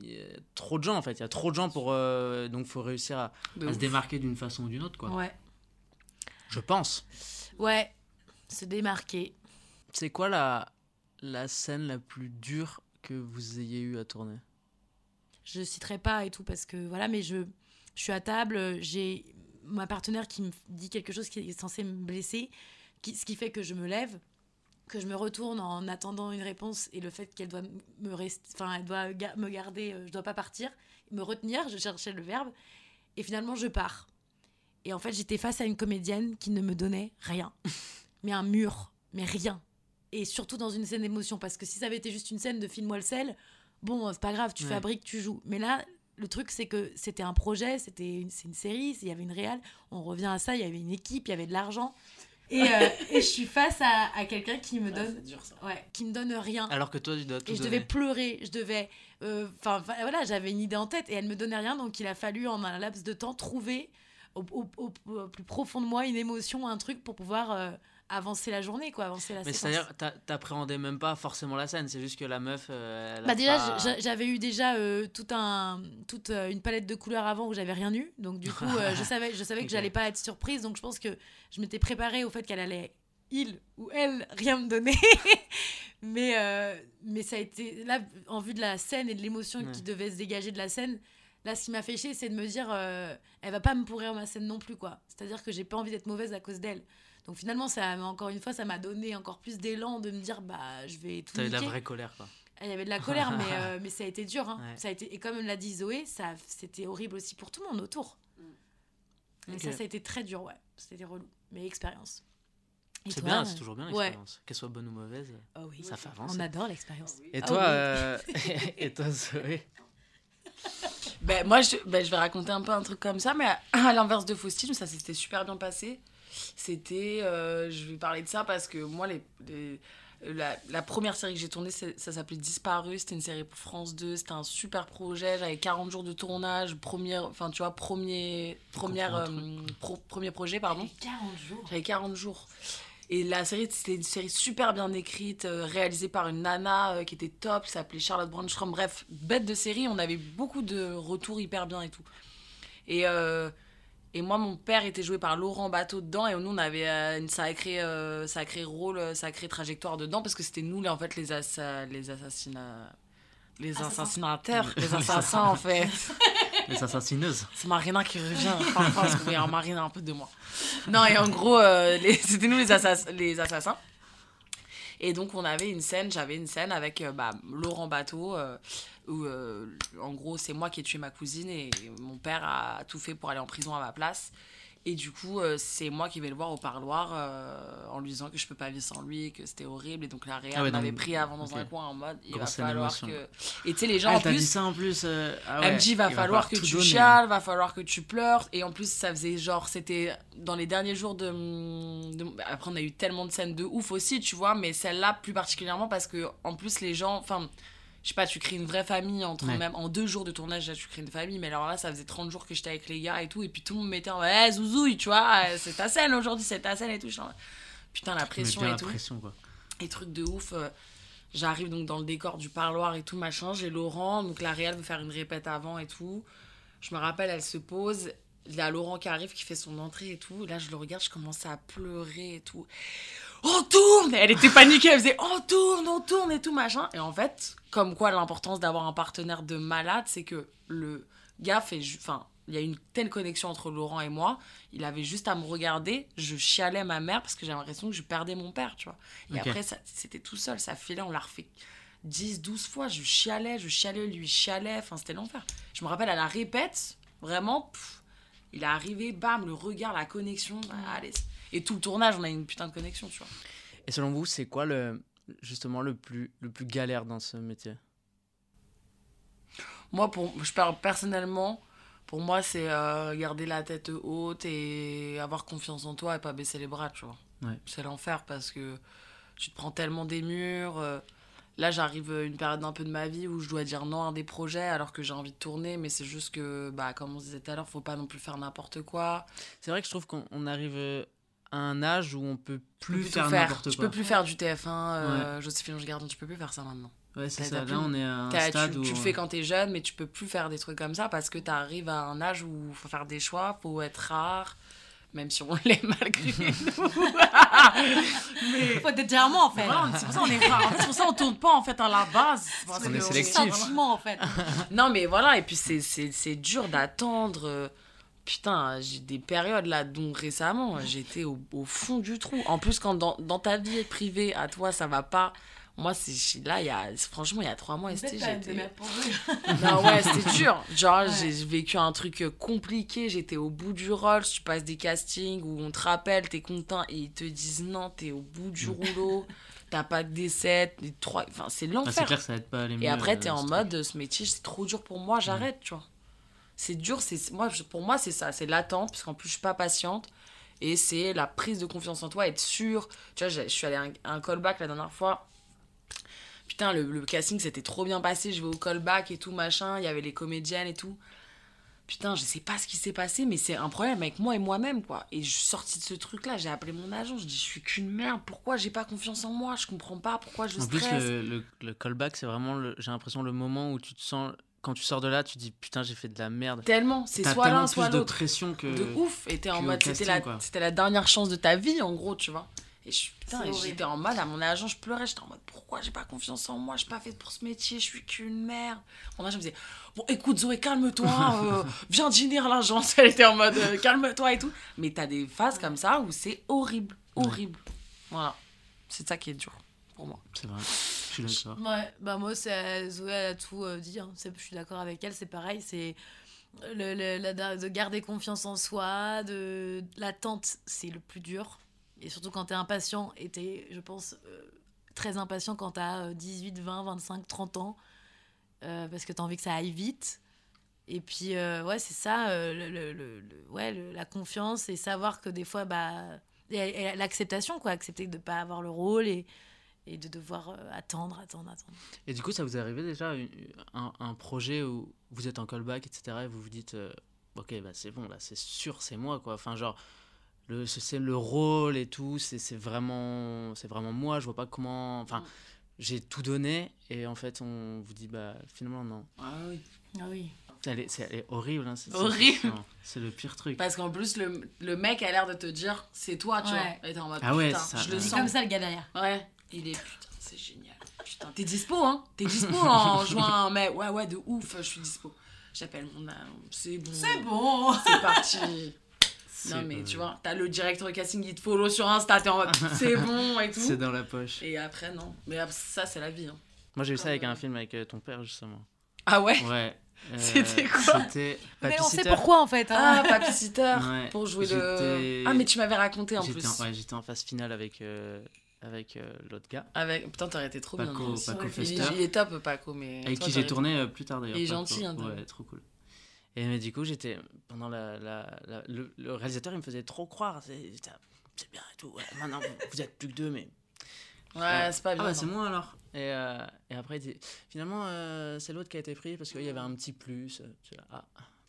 il y a trop de gens en fait il y a trop de gens pour euh, donc faut réussir à, se démarquer d'une façon ou d'une autre quoi Ouais. je pense Ouais. Se démarquer. c'est quoi la la scène la plus dure que vous ayez eu à tourner? Je citerai pas et tout parce que voilà mais je je suis à table j'ai ma partenaire qui me dit quelque chose qui est censé me blesser qui, ce qui fait que je me lève que je me retourne en attendant une réponse et le fait qu'elle doit me rester enfin elle doit me garder euh, je dois pas partir me retenir je cherchais le verbe et finalement je pars. Et en fait j'étais face à une comédienne qui ne me donnait rien. Mais un mur mais rien. Et surtout dans une scène d'émotion parce que si ça avait été juste une scène de film moi le sel bon c'est pas grave tu Ouais. fabriques tu joues. Mais là le truc c'est que c'était un projet c'était une, c'est une série il y avait une réale on revient à ça il y avait une équipe il y avait de l'argent et, euh, et je suis face à, à quelqu'un qui me Ah, donne c'est dur, ça. ouais qui me donne rien alors que toi tu dois tout et je donner devais pleurer, je devais. euh, Enfin voilà, j'avais une idée en tête et elle me donnait rien, donc il a fallu en un laps de temps trouver au, au- au- au plus profond de moi une émotion, un truc pour pouvoir euh, avancer la journée, quoi, avancer la mais séquence. c'est à dire t'a- t'appréhendais même pas forcément la scène c'est juste que la meuf euh, elle Bah déjà, pas- j'avais eu déjà euh, tout un, toute euh, une palette de couleurs avant où j'avais rien eu, donc du coup, euh, je savais, je savais que j'allais pas être surprise, donc je pense que je m'étais préparée au fait qu'elle allait, il ou elle, rien me donner. mais, mais ça a été, là, en vue de la scène et de l'émotion Ouais. qui devait se dégager de la scène, là, ce qui m'a fait chier, c'est de me dire, elle va pas me pourrir ma scène non plus, quoi. C'est-à-dire que j'ai pas envie d'être mauvaise à cause d'elle. Donc finalement, ça, encore une fois, ça m'a donné encore plus d'élan de me dire, bah, je vais tout t'avais de la vraie colère quoi Il y avait de la colère, mais, euh, mais ça a été dur. hein. Ouais. Ça a été, et comme l'a dit Zoé, ça, c'était horrible aussi pour tout le monde autour. Et Ok. ça, ça a été très dur, ouais. C'était relou. Mais expérience. Et c'est toi, bien euh, c'est toujours bien ouais. l'expérience qu'elle soit bonne ou mauvaise Oh oui. ça fait avancer On adore l'expérience. et Ah toi oui. euh, et toi Zoé? Ben, moi, je, ben, je vais raconter un peu un truc comme ça, mais à, à l'inverse de Faustine, ça s'était super bien passé. C'était. euh, je vais parler de ça parce que moi, les, les- la, la première série que j'ai tournée, ça s'appelait Disparu. C'était une série pour France 2. C'était un super projet. J'avais 40 jours de tournage. Première, enfin, tu vois, premier, première, euh, pro- premier projet, pardon. 40 jours. J'avais 40 jours. Et la série, c'était une série super bien écrite, euh, réalisée par une nana euh, qui était top, qui s'appelait Charlotte Brandstrom. Bref, bête de série, on avait beaucoup de retours hyper bien et tout. Et, et moi, mon père était joué par Laurent Bateau dedans, et nous, on avait euh, une sacrée, euh, sacré rôle, euh, sacrée trajectoire dedans, parce que c'était nous, là, en fait, les, assa les assassinats. Les assassinateurs, les assassins en fait. Les assassineuses. C'est Marina qui revient parfois parce qu'il y a un Marina un peu de moi. Non, et en gros, euh, c'était nous les, assass- les assassins. Et donc, on avait une scène, j'avais une scène avec euh, bah, Laurent Bateau, euh, où euh, en gros, c'est moi qui ai tué ma cousine et mon père a tout fait pour aller en prison à ma place. Et du coup, euh, c'est moi qui vais le voir au parloir euh, en lui disant que je peux pas vivre sans lui, que c'était horrible. Et donc, la réal Ah ouais, m'avait pris avant dans un coin en mode il Grosse va falloir que. Et tu sais, les gens Ah, en dit plus. ça en plus. euh, ah Elle me dit, va il falloir que tu donner. chiales, va falloir que tu pleures. Et en plus, ça faisait genre, c'était dans les derniers jours de, de- bah, Après, on a eu tellement de scènes de ouf aussi, tu vois, mais celle-là plus particulièrement parce que, en plus, les gens. Enfin, je sais pas, tu crées une vraie famille entre Ouais. même. En deux jours de tournage, là, tu crées une famille. Mais alors là, ça faisait 30 jours que j'étais avec les gars et tout. Et puis tout le monde mettait en. Ouais, zouzouille, tu vois, euh, c'est ta scène aujourd'hui, c'est ta scène et tout. Putain, la pression et la tout pression, quoi. et trucs de ouf. euh, J'arrive donc dans le décor du parloir et tout, machin. J'ai Laurent, donc la réal veut faire une répète avant et tout. Je me rappelle, elle se pose. Il y a Laurent qui arrive, qui fait son entrée et tout. Et là, je le regarde, je commence à pleurer et tout. On tourne Elle était paniquée, elle faisait on tourne, on tourne et tout, machin. Et en fait, comme quoi l'importance d'avoir un partenaire de malade, c'est que le gars fait. Enfin, il y a une telle connexion entre Laurent et moi. Il avait juste à me regarder. Je chialais ma mère parce que j'avais l'impression que je perdais mon père, tu vois. Et Ok. après, ça- c'était tout seul, ça filait, on l'a refait 10, 12 fois. Je chialais, je chialais, lui chialait. Enfin, c'était l'enfer. Je me rappelle à la répète, vraiment, pff, il est arrivé, bam, le regard, la connexion. bah, allez. Et tout le tournage, on a une putain de connexion, tu vois. Et selon vous, c'est quoi le justement le plus le plus galère dans ce métier? Moi, pour, je parle personnellement, pour moi, c'est euh, garder la tête haute et avoir confiance en toi et pas baisser les bras, tu vois. Ouais. C'est l'enfer parce que tu te prends tellement des murs. euh, Là, j'arrive à une période un peu de ma vie où je dois dire non à des projets alors que j'ai envie de tourner, mais c'est juste que, bah, comme on se disait tout à l'heure, faut pas non plus faire n'importe quoi. C'est vrai que je trouve qu'on on arrive euh, à un âge où on peut Tu peux plus faire faire. n'importe Tu quoi. peux plus faire du TF1, euh, Joséphine Ange Gardien, tu peux plus faire ça maintenant. Ouais, c'est ça. Là, on est à un T'as- stade tu, où tu le fais quand t'es jeune, mais tu peux plus faire des trucs comme ça parce que t'arrives à un âge où faut faire des choix, faut être rare, même si on l'est malgré nous. mais Faut être diamant en fait. voilà, c'est pour ça qu'on est rare. C'est pour ça qu'on tourne pas en fait à la base. Parce On est que sélectif. Sentiment en fait. Non, mais voilà, et puis c'est- c'est c'est dur d'attendre. Euh, Putain, j'ai des périodes là, dont récemment, j'étais au, au fond du trou. En plus, quand dans, dans ta vie privée, à toi, ça va pas. Moi, c'est là, il y a, franchement, il y a trois mois, ST, j'étais. Non, ouais, c'était dur. Genre, Ouais. j'ai vécu un truc euh, compliqué. J'étais au bout du rôle. Tu passes des castings où on te rappelle, t'es content, et ils te disent non, t'es au bout du rouleau. T'as pas de décès. les trois... Enfin, c'est Ah, c'est l'enfer. clair que ça aide pas à aller et mieux, après, euh, t'es en ce mode, ce métier, c'est trop dur pour moi, j'arrête, tu vois. C'est dur, c'est moi, je- pour moi, c'est ça. C'est l'attente, parce qu'en plus, je suis pas patiente. Et c'est la prise de confiance en toi, être sûr. Tu vois, j'ai- je suis allée à un, à un callback la dernière fois. Putain, le, le casting s'était trop bien passé. Je vais au callback et tout, machin. Il y avait les comédiennes et tout. Putain, je sais pas ce qui s'est passé, mais c'est un problème avec moi et moi-même, quoi. Et je suis sortie de ce truc-là, j'ai appelé mon agent, je dis, je suis qu'une merde, pourquoi j'ai pas confiance en moi? Je comprends pas, pourquoi je En plus, stresse le, le, le callback, c'est vraiment, j'ai l'impression, le moment où tu te sens. Quand tu sors de là, tu dis putain, j'ai fait de la merde. Tellement, c'est soit tellement l'un, soit plus de l'autre. pression que. de ouf et t'es en mode c'était la quoi. c'était la dernière chance de ta vie en gros tu vois et je, putain, j'étais en mode à mon agent je pleurais j'étais en mode pourquoi j'ai pas confiance en moi je suis pas faite pour ce métier je suis qu'une merde mon agent me disait bon écoute Zoé calme-toi euh, viens dîner à l'agence elle était en mode euh, calme-toi et tout mais t'as des phases comme ça où c'est horrible horrible voilà c'est ça qui est dur pour moi C'est vrai. Je suis d'accord. Ouais, bah moi, c'est Zoé elle a tout euh, dit. hein. Je suis d'accord avec elle, c'est pareil. C'est le, le- la- de garder confiance en soi, de l'attente, c'est le plus dur. Et surtout quand t'es impatient, et t'es, je pense, euh, très impatient quand t'as euh, 18, 20, 25, 30 ans, euh, parce que t'as envie que ça aille vite. Et puis, euh, ouais, c'est ça, le, le- ouais, la confiance et savoir que des fois, bah, et- et l'acceptation, quoi, accepter de ne pas avoir le rôle et, et de devoir euh, attendre, attendre, attendre. Et du coup, ça vous est arrivé déjà une- un, un projet où vous êtes en callback, etc. Et vous vous dites, euh, ok, bah c'est bon, là, c'est sûr, c'est moi, quoi. Enfin, genre, le, c'est c'est le rôle et tout, c'est c'est vraiment, c'est vraiment moi. Je vois pas comment. Enfin, Mm. j'ai tout donné et en fait, on vous dit, bah finalement, non. Ah oui. Ah oui. Elle est, c'est- elle est horrible. hein, c'est- c'est- Horrible. c'est- C'est le pire truc. Parce qu'en plus, le, le mec a l'air de te dire c'est toi, tu Ouais. vois. Et t'es en mode Ah ouais, putain, ça- je le C'est sens. comme ça le gars derrière. Ouais. Il est putain, c'est génial. Putain, t'es dispo, hein T'es dispo en juin, mais ouais, ouais, de ouf, je suis dispo. J'appelle mon âme, c'est bon. C'est bon. C'est parti. Non, mais tu vois, t'as le directeur casting qui te follow sur Insta, t'es en mode c'est bon et tout. C'est dans la poche. Et après, non. Mais après, ça, c'est la vie. Hein. Moi, j'ai eu ça avec un film avec euh, ton père, justement. Ah ouais? Ouais. Euh, C'était quoi? C'était Mais on sait pourquoi en fait. hein. Ah, Papy Sitter Ouais. pour jouer le. Ah, mais tu m'avais raconté en plus. en, ouais, j'étais en phase finale avec, euh, avec euh, l'autre gars, Avec... Putain, t'aurais été trop bien. Paco-. C'est Paco est- Fester. Il est top, Paco, mais. avec toi, qui j'ai tourné euh, plus tard d'ailleurs. Il est Paco. gentil, hein, Ouais, trop cool. Et mais du coup, j'étais pendant la, la- la- le, le réalisateur, il me faisait trop croire. C'est bien et tout. Ouais, maintenant, vous, vous êtes plus que deux, mais Ouais, c'est pas ah bien. bah, non. c'est moi alors. Et, euh, et après, il dit finalement, euh, c'est l'autre qui a été pris parce qu'il y avait un petit plus. Là, ah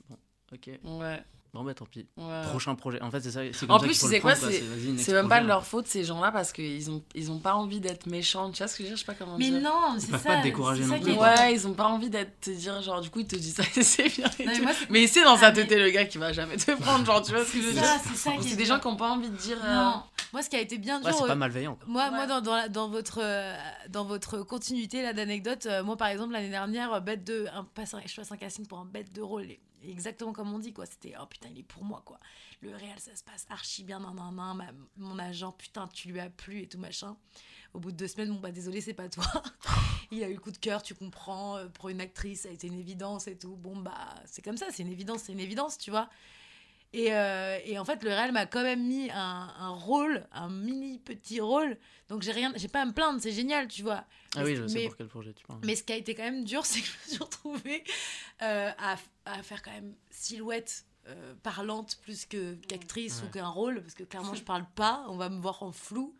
bon, ok, Ouais, bon bah tant pis. ouais. Prochain projet. En fait, c'est ça. c'est En ça plus, sais le quoi, c'est- C'est même pas de leur faute, ces gens-là, parce qu'ils ont, ils ont pas envie d'être méchants. Tu vois ce que je veux dire? Je sais pas comment Mais dire. non, c'est peuvent ça. pas te décourager c'est ça non plus. Ouais, ils ont pas envie d'être te dire genre du coup ils te disent ça c'est bien et Non, tout. moi, c'est- mais c'est dans sa Ah, tête le gars qui va jamais te prendre genre tu vois ce que je veux C'est dire c'est c'est des gens qui ont pas envie de dire euh, Non, moi ce qui a été bien dur. Ouais, c'est euh, pas malveillant. quoi. Moi, moi dans, votre, euh, dans votre continuité là, d'anecdotes, euh, moi par exemple l'année dernière, euh, bête de, un, passe un- je passe un casting pour un bête de rôle, exactement comme on dit quoi. C'était oh putain il est pour moi quoi. Le réel ça se passe archi bien, nan, nan, ma- mon agent putain tu lui as plu et tout machin. Au bout de deux semaines, bon bah désolé c'est pas toi. il a eu le coup de cœur, tu comprends. euh, pour une actrice ça a été une évidence et tout. Bon bah c'est comme ça, c'est une évidence, c'est une évidence tu vois. Et, euh, et en fait, le réel m'a quand même mis un, un rôle, un mini petit rôle. Donc j'ai rien, j'ai pas à me plaindre, c'est génial, tu vois. Ah oui, je sais pour quel projet tu parles. mais ce qui a été quand même dur, c'est que je me suis retrouvée euh, à, à faire quand même silhouette euh, parlante plus que qu'actrice Ouais. ou qu'un rôle, parce que clairement je parle pas, on va me voir en flou.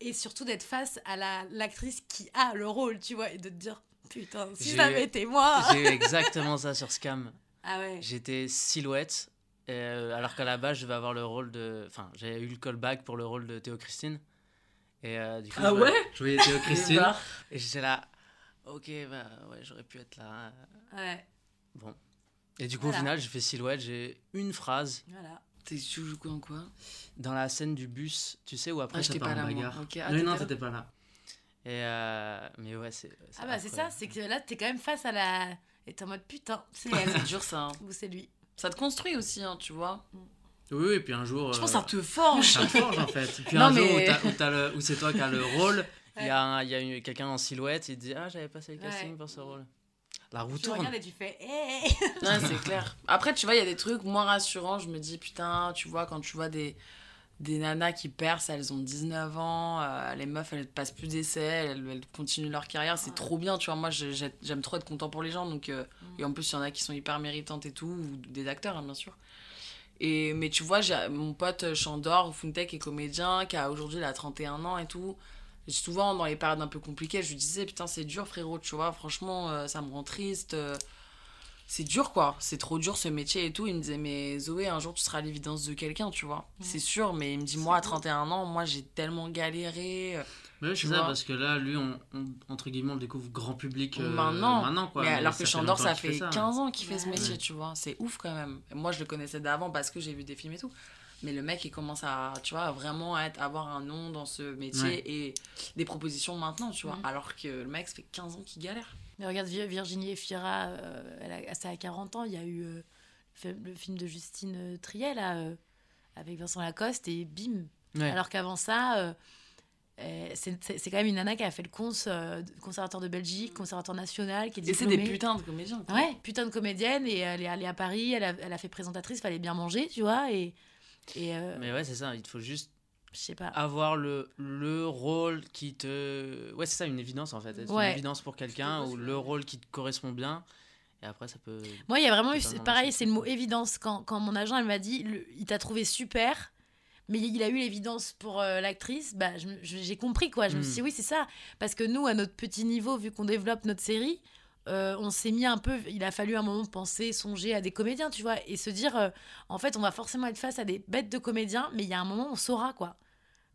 Et surtout d'être face à la l'actrice qui a le rôle, tu vois, et de te dire putain, si avait été moi. J'ai eu exactement ça sur Scam. Ah ouais. J'étais silhouette, euh, alors qu'à la base, je devais avoir le rôle de. Enfin, j'ai eu le callback pour le rôle de Théo Christine. Et euh, du coup, Ah je ouais Je voyais Théo Christine. Et j'étais là, ok, bah ouais, j'aurais pu être là. Ouais, Bon. Et du coup, Voilà. au final, j'ai fait silhouette, j'ai une phrase voilà. T'es tu joues quoi en quoi? Dans la scène du bus, tu sais, où après Ah, ça j'étais pas là, bagarre. Ah, non, non, t'étais pas là. Et euh, mais ouais, c'est. Ah bah c'est ça, c'est que là t'es quand même face à la... Et t'es en mode putain, c'est C'est elle dur ça. hein. ou c'est lui. Ça te construit aussi hein, tu vois. Oui, oui, et puis un jour. Je pense que ça te forge. Ça te forge en fait. Puis Non, un jour où, t'as- où t'as le- où c'est toi qui as le rôle, il Ouais. y a, y a une- quelqu'un en silhouette, il te dit Ah, j'avais passé le Ouais. casting pour ce rôle. La roue Tu tourne. regardes et tu fais hey Ouais, c'est clair. Après, tu vois, il y a des trucs moins rassurants. Je me dis, putain, tu vois, quand tu vois des, des nanas qui percent, elles ont 19 ans, euh, les meufs, elles passent plus d'essais, elles, elles continuent leur carrière, c'est Ouais. trop bien, tu vois. Moi, j'aime trop être content pour les gens. Donc, euh, Et en plus, il y en a qui sont hyper méritantes et tout, ou des acteurs, hein, bien sûr. Et, mais tu vois, mon pote Chandor, Funtech, est comédien, qui a aujourd'hui il a 31 ans et tout. Et souvent, dans les périodes un peu compliquées, je lui disais, putain, c'est dur, frérot, tu vois, franchement, euh, ça me rend triste. C'est dur, quoi. C'est trop dur ce métier et tout. Il me disait, mais Zoé, un jour, tu seras l'évidence de quelqu'un, tu vois. C'est sûr, mais il me dit, moi, à beau. 31 ans, moi, j'ai tellement galéré. euh, Mais c'est ça, vois. parce que là, lui, on, on- entre guillemets, on le découvre grand public euh, Maintenant. maintenant quoi. mais alors que Chandor, ça fait ça. 15 ans qu'il fait ce métier, Ouais. tu vois. C'est ouf quand même. Moi, je le connaissais d'avant parce que j'ai vu des films et tout. Mais le mec, il commence à, tu vois, à vraiment être, avoir un nom dans ce métier Ouais. et des propositions maintenant, tu vois. Alors que le mec, ça fait 15 ans qu'il galère. Mais regarde Vir- Virginie Efira, euh, elle a, ça a 40 ans, il y a eu euh, le fi- le film de Justine euh, Triet là, avec Vincent Lacoste et bim. Ouais. Alors qu'avant ça, euh, euh, c'est quand même une nana qui a fait le cons, euh, conservateur de Belgique, conservateur national, qui est Et c'est des diplômée. putains de comédiens. quoi. Ouais, putain de comédienne et elle est allée à Paris, elle a, elle a fait présentatrice, fallait bien manger, tu vois, et, et euh, Mais ouais, c'est ça, il te faut juste je sais pas. avoir le, le rôle qui te. Ouais, c'est ça, une évidence en fait. Être Ouais. une évidence pour quelqu'un ou le rôle qui te correspond bien. Et après, ça peut. Moi, il y a vraiment eu, pareil, c'est le mot évidence. Quand, quand mon agent, elle m'a dit, le- il t'a trouvé super, mais il a eu l'évidence pour euh, l'actrice, bah, j'ai compris quoi. Je me Mm. suis dit, oui, c'est ça. Parce que nous, à notre petit niveau, vu qu'on développe notre série, euh, on s'est mis un peu. Il a fallu un moment penser, songer à des comédiens, tu vois, et se dire, euh, en fait, on va forcément être face à des bêtes de comédiens, mais il y a un moment, on saura quoi.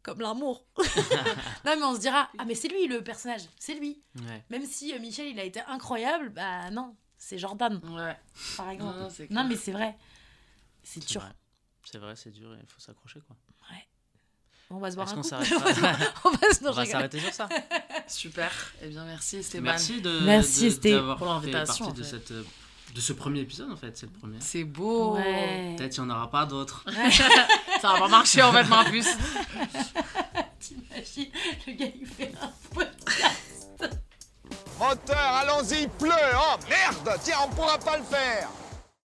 Comme l'amour. non, mais on se dira, ah, mais c'est lui le personnage, c'est lui. Ouais. Même si euh, Michel, il a été incroyable, bah non, c'est Jordan, Ouais. par exemple. Non, mais c'est vrai. C'est dur. C'est vrai, c'est dur, il faut s'accrocher quoi. On va se boire Est-ce un qu'on coup. s'arrête pas on va se On va s'arrêter sur ça. Super. Eh bien, merci Esteban. Merci de Merci, de- d'avoir pour fait l'invitation, partie de en fait. cette euh, de ce premier épisode en fait, c'est le premier. C'est beau. Ouais. Peut-être il n'y en aura pas d'autres. Ça va pas marcher en fait, mais en plus. T'imagines, le gars il fait un podcast. Moteur, allons-y, il pleut Oh merde Tiens, on pourra pas le faire